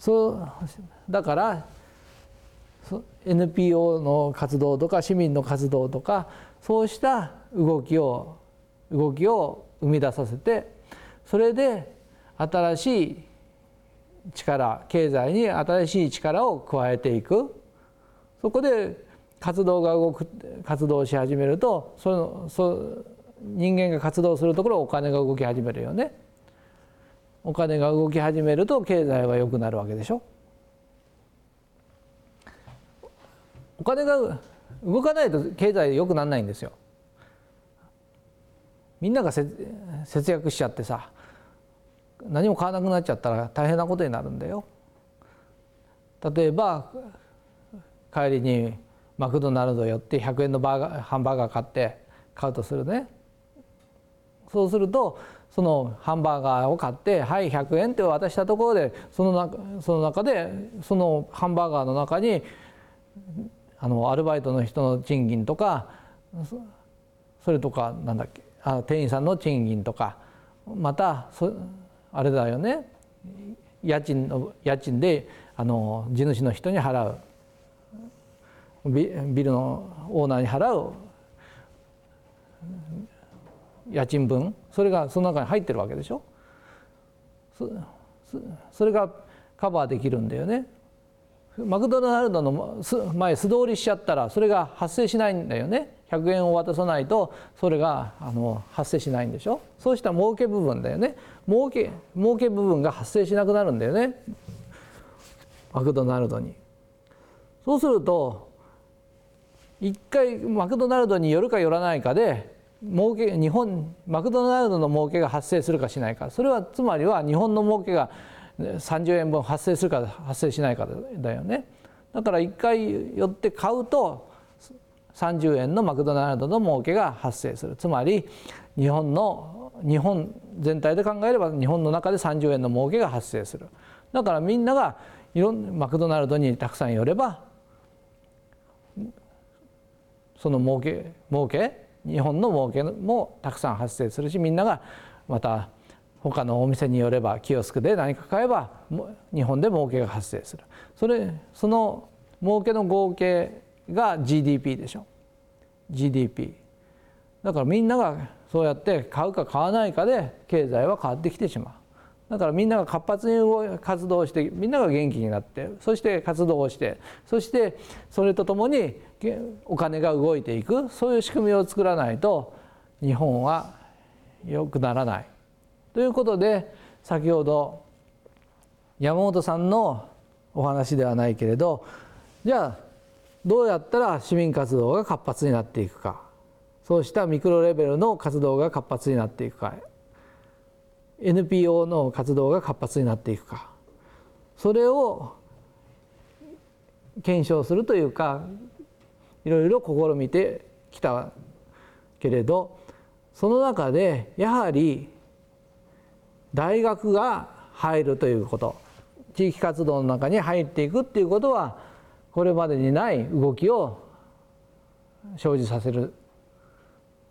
そうだから NPO の活動とか市民の活動とかそうした動きを動きを生み出させてそれで新しい力経済に新しい力を加えていくそこで活動が動く活動し始めるとそのそ人間が活動するところお金が動き始めるよね。お金が動き始めると経済は良くなるわけでしょ？お金が動かないと経済良くならないんですよ。みんなが節約しちゃってさ何も買わなくなっちゃったら大変なことになるんだよ。例えば帰りにマクドナルド寄って100円のバーガーハンバーガー買って買うとするねそうするとそのハンバーガーを買ってはい100円って渡したところでその中その中でそのハンバーガーの中にあのアルバイトの人の賃金とかそれとかなんだっけあ店員さんの賃金とかまたそあれだよね。家賃の家賃であの地主の人に払う。ビルのオーナーに払う。家賃分それがその中に入ってるわけでしょ？それがカバーできるんだよね。マクドナルドの前素通りしちゃったらそれが発生しないんだよね。100円を渡さないとそれがあの発生しないんでしょ？そうした儲け部分だよね。儲け儲け部分が発生しなくなるんだよね。マクドナルドに。そうすると一回マクドナルドに寄るか寄らないかで儲け日本マクドナルドの儲けが発生するかしないか。それはつまりは日本の儲けが30円分発生するか発生しないかだよね。だから1回寄って買うと30円のマクドナルドの儲けが発生する。つまり日本の日本全体で考えれば日本の中で30円の儲けが発生する。だからみんながいろんマクドナルドにたくさん寄ればその儲け儲け日本の儲けもたくさん発生するしみんながまた他のお店によればキオスクで何か買えば日本で儲けが発生する。それその儲けの合計が GDP でしょ。GDP だからみんながそうやって買うか買わないかで経済は変わってきてしまう。だからみんなが活発に活動してみんなが元気になってそして活動をしてそしてそれとともにお金が動いていくそういう仕組みを作らないと日本は良くならない。ということで先ほど山本さんのお話ではないけれどじゃあどうやったら市民活動が活発になっていくかそうしたミクロレベルの活動が活発になっていくか NPO の活動が活発になっていくかそれを検証するというかいろいろ試みてきたけれどその中でやはり大学が入るということ地域活動の中に入っていくっていうことはこれまでにない動きを生じさせる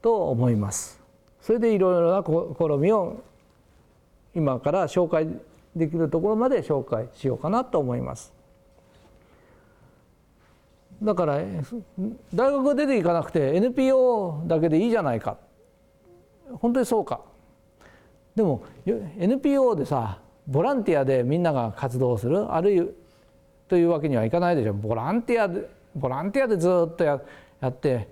と思います。それでいろいろな試みを今から紹介できるところまで紹介しようかなと思います。だから大学出ていかなくて NPO だけでいいじゃないか本当にそうかでも NPO でさボランティアでみんなが活動するあるいはというわけにはいかないでしょボランティアでボランティアでずっとややって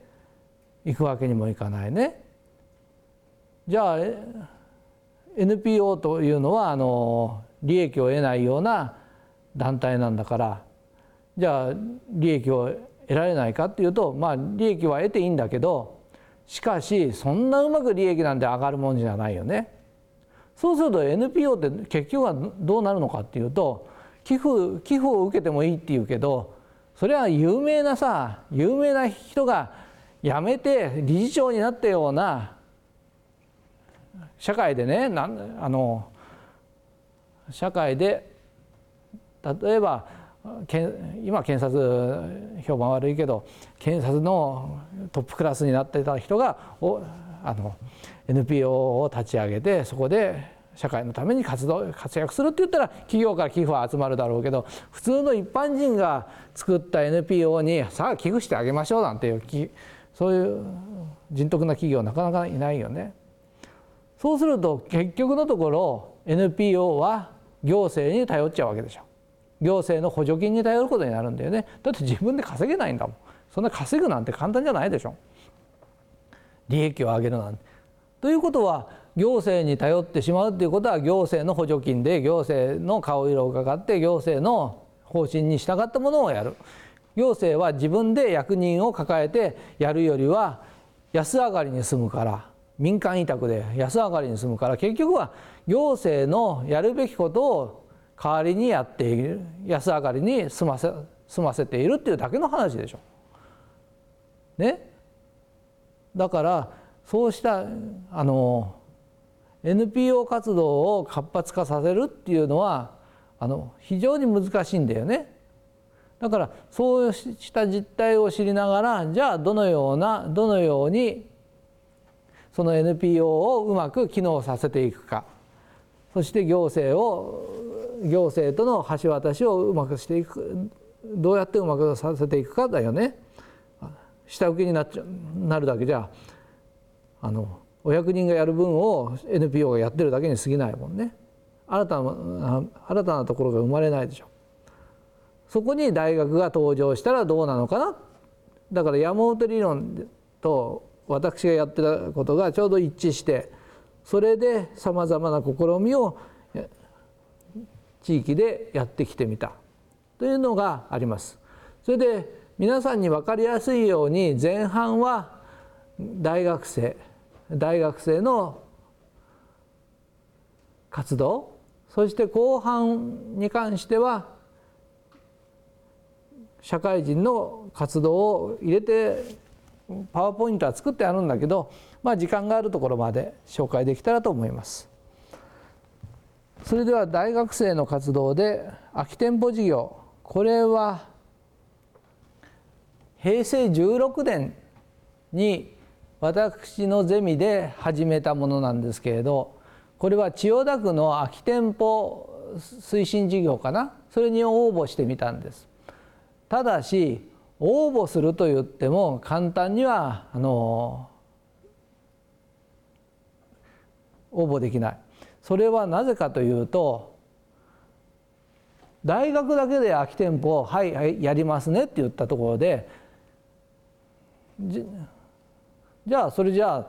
いくわけにもいかないね。じゃあ NPO というのはあの利益を得ないような団体なんだからじゃあ利益を得られないかっていうとまあ利益は得ていいんだけどしかしそんなうまく利益なんて上がるもんじゃないよね。そうすると NPO って結局はどうなるのかっていうと寄付寄付を受けてもいいっていうけどそれは有名なさ有名な人が辞めて理事長になったような社会でねなんあの社会で例えば今検察評判悪いけど検察のトップクラスになってた人がおあの NPO を立ち上げてそこで社会のために活動活躍するって言ったら企業から寄付は集まるだろうけど普通の一般人が作った NPO にさあ寄付してあげましょうなんていうそういう人徳な企業なかなかいないよね。そうすると結局のところ NPO は行政に頼っちゃうわけでしょ。行政の補助金に頼ることになるんだよね。だって自分で稼げないんだもん。そんな稼ぐなんて簡単じゃないでしょ。利益を上げるなんて。ということは行政に頼ってしまうということは行政の補助金で行政の顔色をかかって行政の方針に従ったものをやる行政は自分で役人を抱えてやるよりは安上がりに済むから民間委託で安上がりに済むから結局は行政のやるべきことを代わりにやっている安上がりに済ませ済ませているっていうだけの話でしょ。ねだからそうしたあの NPO 活動を活発化させるっていうのはあの非常に難しいんだよね。だからそうした実態を知りながらじゃあどのようなどのようにその NPO をうまく機能させていくか。そして行政を行政との橋渡しをうまくしていく。どうやってうまくさせていくかだよね。下請けになっちゃなるだけじゃあのお役人がやる分を NPO がやってるだけに過ぎないもんね。新たな新たなところが生まれないでしょ。そこに大学が登場したらどうなのかな。だから山本理論と私がやってたことがちょうど一致してそれでさまざまな試みを地域でやってきてみたというのがあります。それで皆さんに分かりやすいように前半は大学生大学生の活動そして後半に関しては社会人の活動を入れてパワーポイントは作ってあるんだけど、まあ、時間があるところまで紹介できたらと思います。それでは大学生の活動で空き店舗事業これは平成16年に私のゼミで始めたものなんですけれどこれは千代田区の空き店舗推進事業かなそれに応募してみたんですただし応募すると言っても簡単にはあの応募できないそれはなぜかというと大学だけで空き店舗を「はいはいやりますね」って言ったところでじゃあそれじゃあ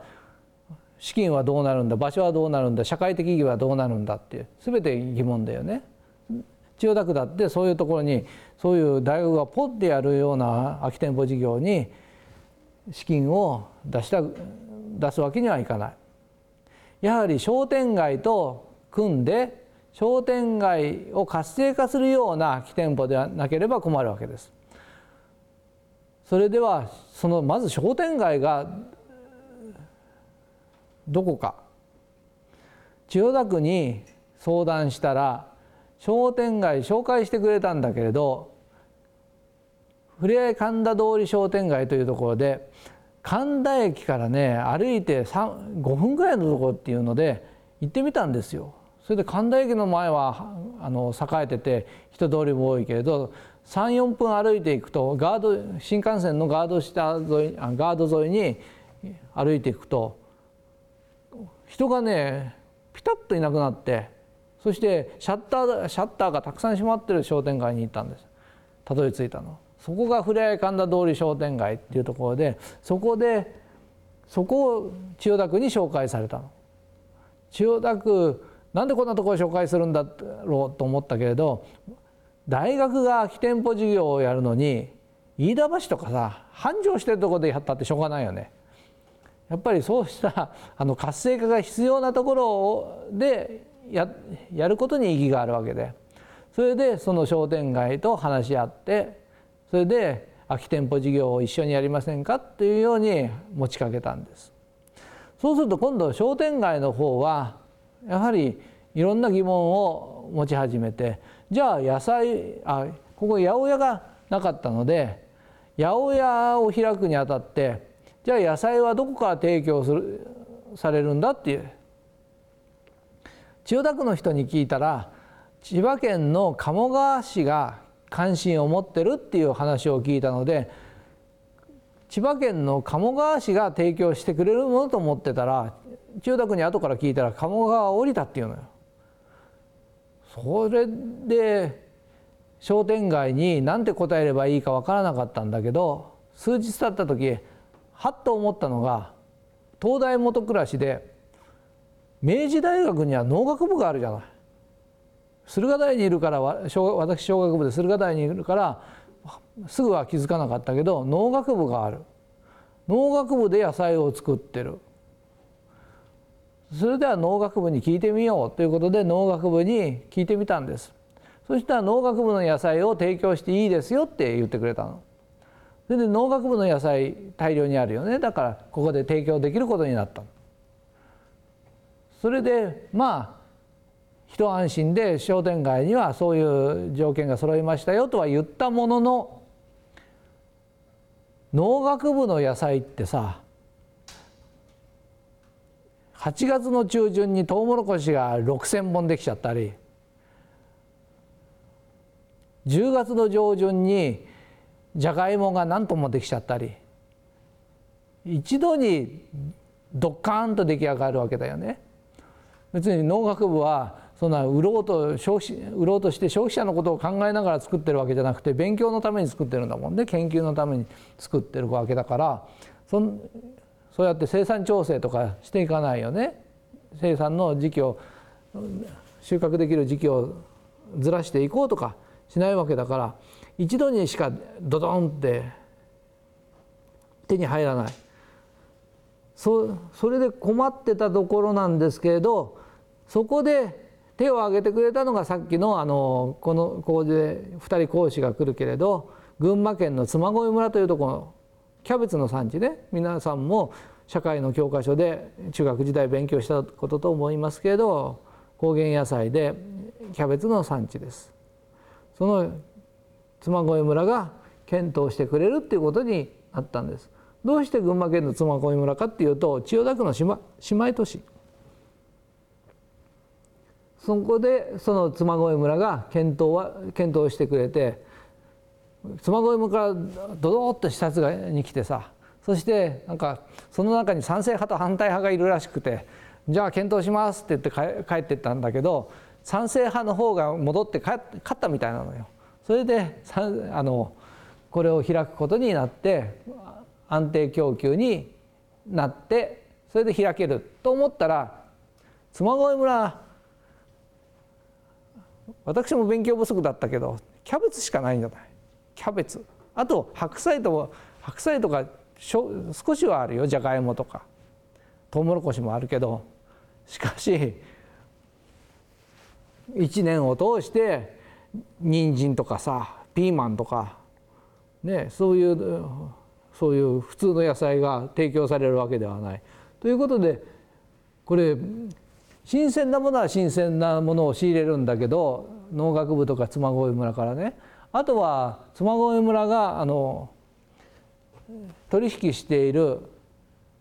資金はどうなるんだ場所はどうなるんだ社会的意義はどうなるんだっていう全て疑問だよね。千代田区だってそういうところにそういう大学がポッてやるような空き店舗事業に資金を出した出すわけにはいかない。やはり商店街と組んで商店街を活性化するような空き店舗でなければ困るわけです。それではそのまず商店街がどこか千代田区に相談したら商店街紹介してくれたんだけれどふれあい神田通り商店街というところで神田駅からね歩いて5分ぐらいのところっていうので行ってみたんですよ。それで神田駅の前はあの栄えてて人通りも多いけれど34分歩いていくとガード新幹線のガード下沿いガード沿いに歩いていくと人がねピタッといなくなってそしてシャッターシャッターがたくさん閉まってる商店街に行ったんです。たどり着いたの。そこがふれあい神田通り商店街っていうところでそこでそこを千代田区に紹介されたの。千代田区なんでこんなところ紹介するんだろうと思ったけれど大学が空き店舗事業をやるのに飯田橋とかさ繁盛してるところでやったってしょうがないよね。やっぱりそうしたあの活性化が必要なところでややることに意義があるわけでそれでその商店街と話し合ってそれで空き店舗事業を一緒にやりませんかっていうように持ちかけたんです。そうすると今度商店街の方はやはりいろんな疑問を持ち始めてじゃあ野菜あここ八百屋がなかったので八百屋を開くにあたってじゃあ野菜はどこから提供するされるんだっていう千代田区の人に聞いたら千葉県の鴨川市が関心を持ってるっていう話を聞いたので千葉県の鴨川市が提供してくれるものと思ってたら千代田区に後から聞いたら鴨川降りたっていうのよ。それで商店街に何て答えればいいか分からなかったんだけど数日経った時はっと思ったのが東大元暮らしで明治大学には農学部があるじゃない。駿河台にいるから私小学部で駿河台にいるからすぐは気づかなかったけど農学部がある。農学部で野菜を作ってる。それでは農学部に聞いてみようということで農学部に聞いてみたんです。そしたら農学部の野菜を提供していいですよって言ってくれたの。それで農学部の野菜大量にあるよね。だからここで提供できることになったそれでまあ一安心で商店街にはそういう条件が揃いましたよとは言ったものの農学部の野菜ってさ8月の中旬にトウモロコシが6,000本できちゃったり10月の上旬にじゃがいもが何トンもできちゃったり一度にドッカーンと出来上がるわけだよね。別に農学部はそんな売ろうと消費売ろうとして消費者のことを考えながら作ってるわけじゃなくて勉強のために作ってるんだもんね。研究のために作ってるわけだからそんそうやって生産調整とかしていかないよね。生産の時期を収穫できる時期をずらしていこうとかしないわけだから一度にしかドドンって手に入らない。そそれで困ってたところなんですけれどそこで手を挙げてくれたのがさっきのあのこのここで2人講師が来るけれど群馬県の嬬恋村というところキャベツの産地ね皆さんも社会の教科書で中学時代勉強したことと思いますけれど高原野菜でキャベツの産地です。その嬬恋村が検討してくれるっていうことになったんです。どうして群馬県の嬬恋村かっていうと千代田区の姉妹都市そこでその嬬恋村が検討は検討してくれて嬬恋村からドドッと視察がに来てさそしてなんかその中に賛成派と反対派がいるらしくてじゃあ検討しますって言って帰ってったんだけど賛成派の方が戻って勝ったみたいなのよ。それであのこれを開くことになって安定供給になってそれで開けると思ったら嬬恋村私も勉強不足だったけどキャベツしかないんじゃない？キャベツ。あと白菜と白菜とか少しはあるよ。じゃがいもとか。トウモロコシもあるけど。しかし1年を通して人参とかさピーマンとか。ねそういうそういう普通の野菜が提供されるわけではない。ということでこれ新鮮なものは新鮮なものを仕入れるんだけど農学部とか嬬恋村からね。あとは嬬恋村があの取引している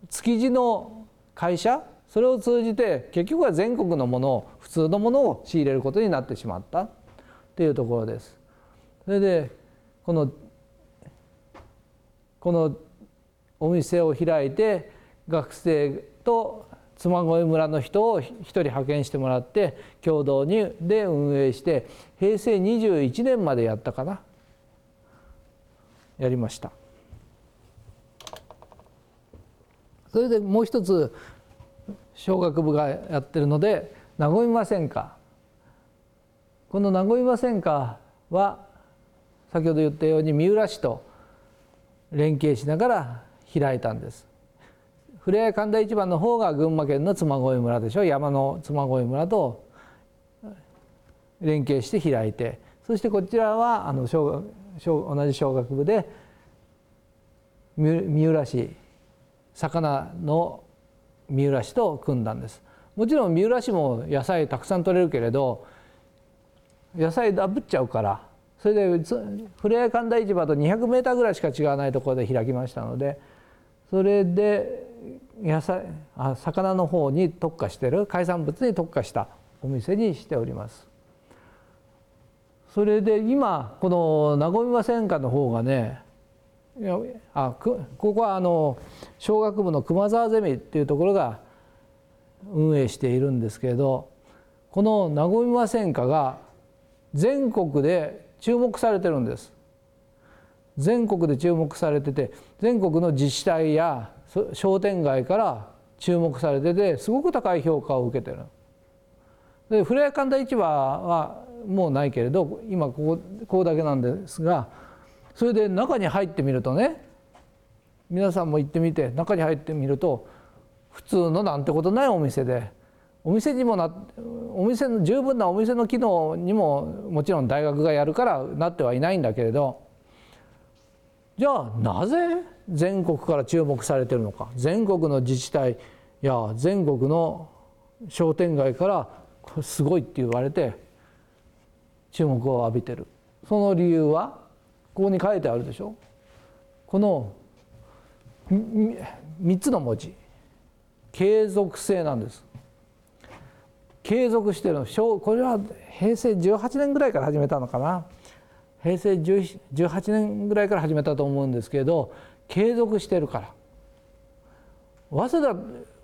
築地の会社？それを通じて結局は全国のものを普通のものを仕入れることになってしまった。っていうところです。それでこのこのお店を開いて学生と嬬恋村の人を一人派遣してもらって共同にで運営して平成21年までやったかな。やりました。それでもう一つ小学部がやってるので和みませんか。この和みませんかは先ほど言ったように三浦市と連携しながら開いたんです。ふれあい神田市場の方が群馬県の嬬恋村でしょ。山の嬬恋村と連携して開いて。そしてこちらはあの小小同じ小学部で三浦市魚の三浦市と組んだんです。もちろん三浦市も野菜たくさん取れるけれど野菜ダブっちゃうからそれでふれあい神田市場と200メーターぐらいしか違わないところで開きましたのでそれで野菜あ魚の方に特化してる海産物に特化したお店にしております。それで今この和みませんかの方がねいやあここはあの小学部の熊沢ゼミっていうところが運営しているんですけれどこの和みませんかが全国で注目されてるんです。全国で注目されてて全国の自治体や商店街から注目されててすごく高い評価を受けてる。で古谷神田市場はもうないけれど今ここここだけなんですがそれで中に入ってみるとね皆さんも行ってみて中に入ってみると普通のなんてことないお店でお店にもなお店の十分なお店の機能にももちろん大学がやるからなってはいないんだけれどじゃあなぜ全国から注目されてるのか？全国の自治体や全国の商店街からすごいって言われて注目を浴びてる。その理由はここに書いてあるでしょ？この3つの文字。継続性なんです。継続してるの。これは平成18年ぐらいから始めたのかな？平成18年ぐらいから始めたと思うんですけど継続してるから。早稲田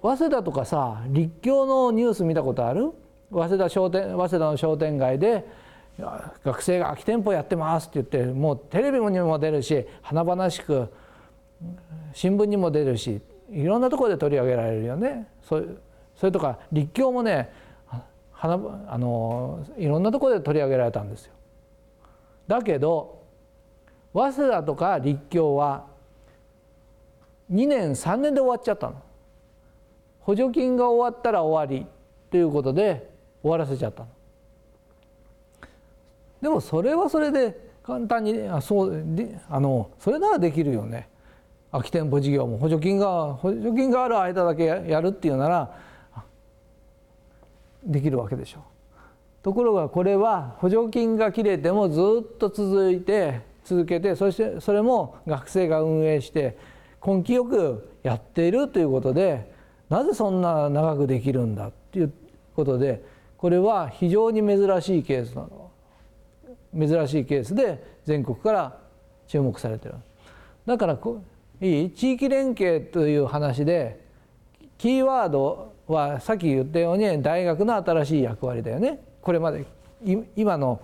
早稲田とかさ立教のニュース見たことある？早稲田商店早稲田の商店街で学生が空き店舗やってますって言ってもうテレビにも出るし華々しく新聞にも出るしいろんなところで取り上げられるよね。それとか立教もねあのいろんなところで取り上げられたんですよ。だけど早稲田とか立教は2年3年で終わっちゃったの。補助金が終わったら終わりということで終わらせちゃったの。でもそれはそれで簡単にあそうであのそれならできるよね。空き店舗事業も補助金が補助金がある間だけやるっていうならできるわけでしょう。ところがこれは補助金が切れてもずっと続いて続けてそしてそれも学生が運営して根気よくやっているということでなぜそんな長くできるんだっていうことでこれは非常に珍しいケースなの。珍しいケースで全国から注目されてる。だからいい？地域連携という話でキーワードはさっき言ったように大学の新しい役割だよね。これまで今の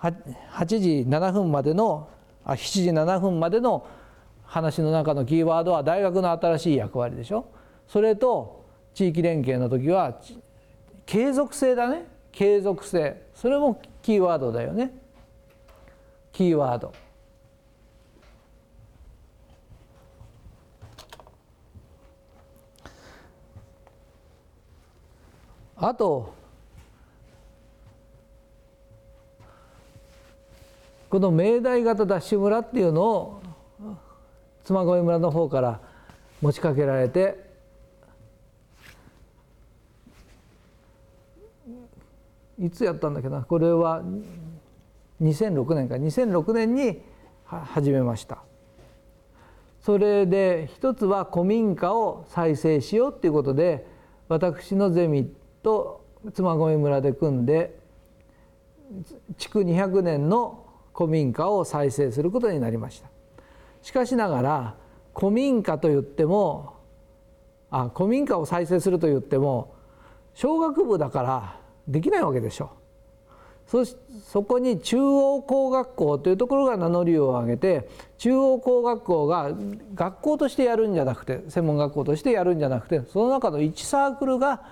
8時7分までのあ7時7分までの話の中のキーワードは大学の新しい役割でしょ？それと地域連携の時は継続性だね。継続性。それもキーワードだよね。キーワード。あとこの明大型ダッシュ村っていうのを妻恋村の方から持ちかけられていつやったんだっけな？これは2006年か。2006年に始めました。それで一つは古民家を再生しようっていうことで私のゼミと妻恋村で組んで築200年の古民家を再生することになりました。しかしながら古民家といってもあ古民家を再生すると言っても小学部だからできないわけでしょそそこに中央工学校というところが名乗りを上げて中央工学校が学校としてやるんじゃなくて専門学校としてやるんじゃなくてその中の1サークルが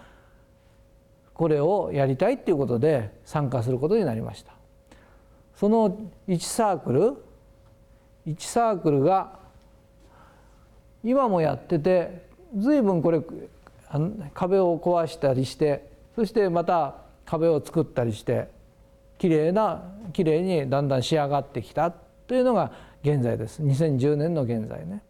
これをやりたいっていうことで参加することになりました。その1サークル1サークルが今もやってて随分これ壁を壊したりしてそしてまた壁を作ったりしてきれいなきれいにだんだん仕上がってきたというのが現在です2010年の現在ね。